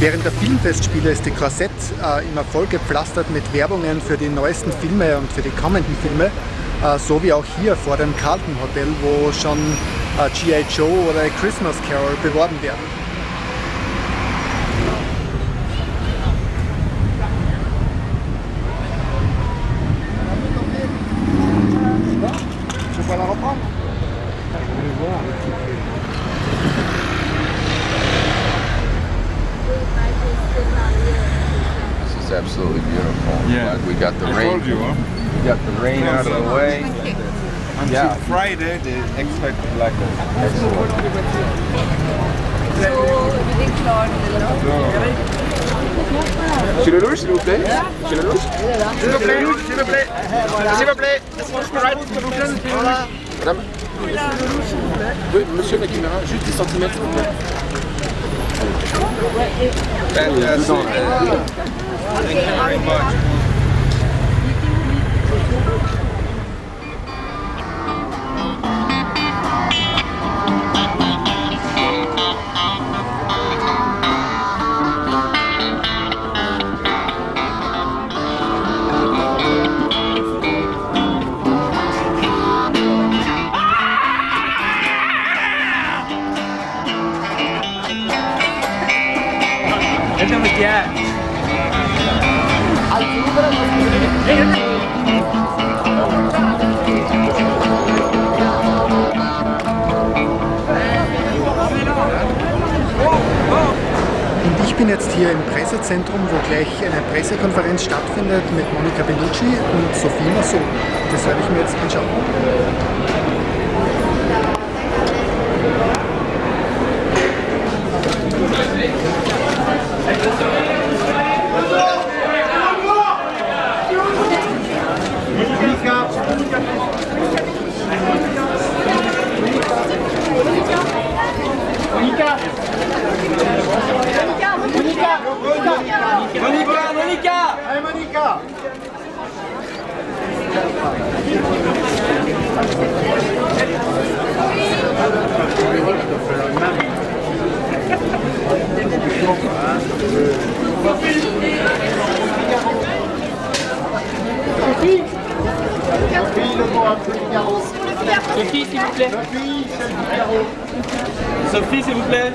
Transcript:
Während der Filmfestspiele ist die Korsett äh, immer vollgepflastert mit Werbungen für die neuesten Filme und für die kommenden Filme, äh, so wie auch hier vor dem Carlton Hotel, wo schon äh, G.I. Joe oder Christmas Carol beworben werden. Absolutely beautiful. Yeah. Like we got the I rain. told you, huh? We got the rain out of the way. Until Yeah. Friday, they expect like a Chez le louche, s'il vous plaît Chez le louche S'il vous plaît, s'il vous plaît, s'il vous plaît, right solution, voilà. Madame Oui, monsieur la caméra, juste 10 cm, s'il vous plaît. Thank you very much. Und ich bin jetzt hier im Pressezentrum, wo gleich eine Pressekonferenz stattfindet mit Monica Bellucci und Sophie Massot. Das werde ich mir jetzt anschauen. Allez, Monica Sophie Sophie, s'il vous plaît. Sophie, s'il vous plaît. Sophie, s'il vous plaît.